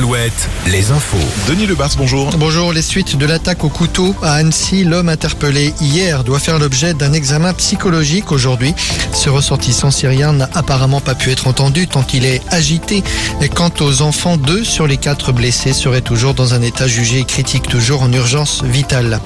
Alouette, les infos. Denis Lebars, bonjour. Bonjour, les suites de l'attaque au couteau à Annecy, l'homme interpellé hier doit faire l'objet d'un examen psychologique aujourd'hui. Ce ressortissant syrien n'a apparemment pas pu être entendu tant il est agité. Et quant aux enfants, deux sur les quatre blessés seraient toujours dans un état jugé critique, toujours en urgence vitale.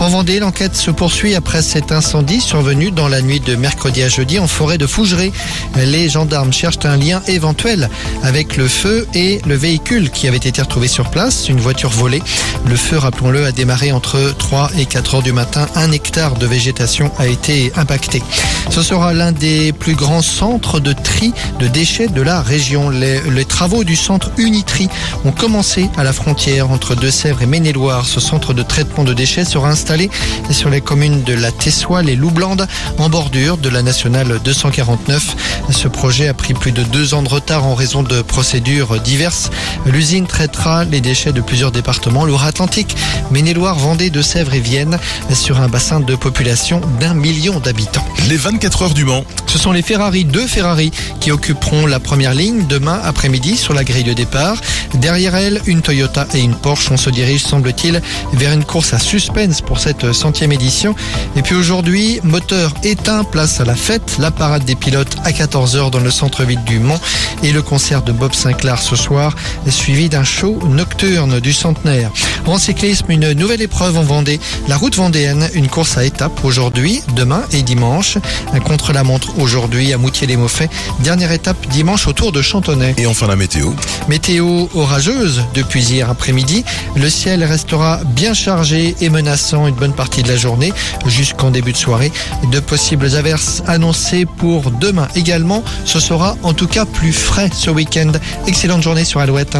En Vendée, l'enquête se poursuit après cet incendie survenu dans la nuit de mercredi à jeudi en forêt de Fougeray. Les gendarmes cherchent un lien éventuel avec le feu et le véhicule qui avait été retrouvé sur place, une voiture volée. Le feu, rappelons-le, a démarré entre 3 et 4 heures du matin. Un hectare de végétation a été impacté. Ce sera l'un des plus grands centres de tri de déchets de la région. Les, travaux du centre Unitri ont commencé à la frontière entre Deux-Sèvres et Maine-et-Loire. Ce centre de traitement de déchets sera installé sur les communes de la Tessoile et Loublandes en bordure de la nationale 249. Ce projet a pris plus de deux ans de retard en raison de procédures diverses. L'usine traitera les déchets de plusieurs départements, Loire-Atlantique, Maine-et-Loire, Vendée, Deux-Sèvres et Vienne, sur un bassin de population d'un million d'habitants. Les 24 heures du Mans. Ce sont les Ferrari, deux Ferrari, qui occuperont la première ligne demain après-midi sur la grille de départ. Derrière elles, une Toyota et une Porsche. On se dirige, semble-t-il, vers une course à suspense pour cette centième édition. Et puis aujourd'hui, moteur éteint, place à la fête, la parade des pilotes à 14h dans le centre-ville du Mans et le concert de Bob Sinclair ce soir, suivi d'un show nocturne du centenaire. En cyclisme, une nouvelle épreuve en Vendée, la route vendéenne, une course à étapes aujourd'hui, demain et dimanche. Contre-la-montre aujourd'hui à Moutier-les-Maufaits. Dernière étape dimanche autour de Chantonnay. Et enfin la météo. Météo orageuse depuis hier après-midi. Le ciel restera bien chargé et menaçant une bonne partie de la journée jusqu'en début de soirée. De possibles averses annoncées pour demain également. Ce sera en tout cas plus frais ce week-end. Excellente journée sur Alouette.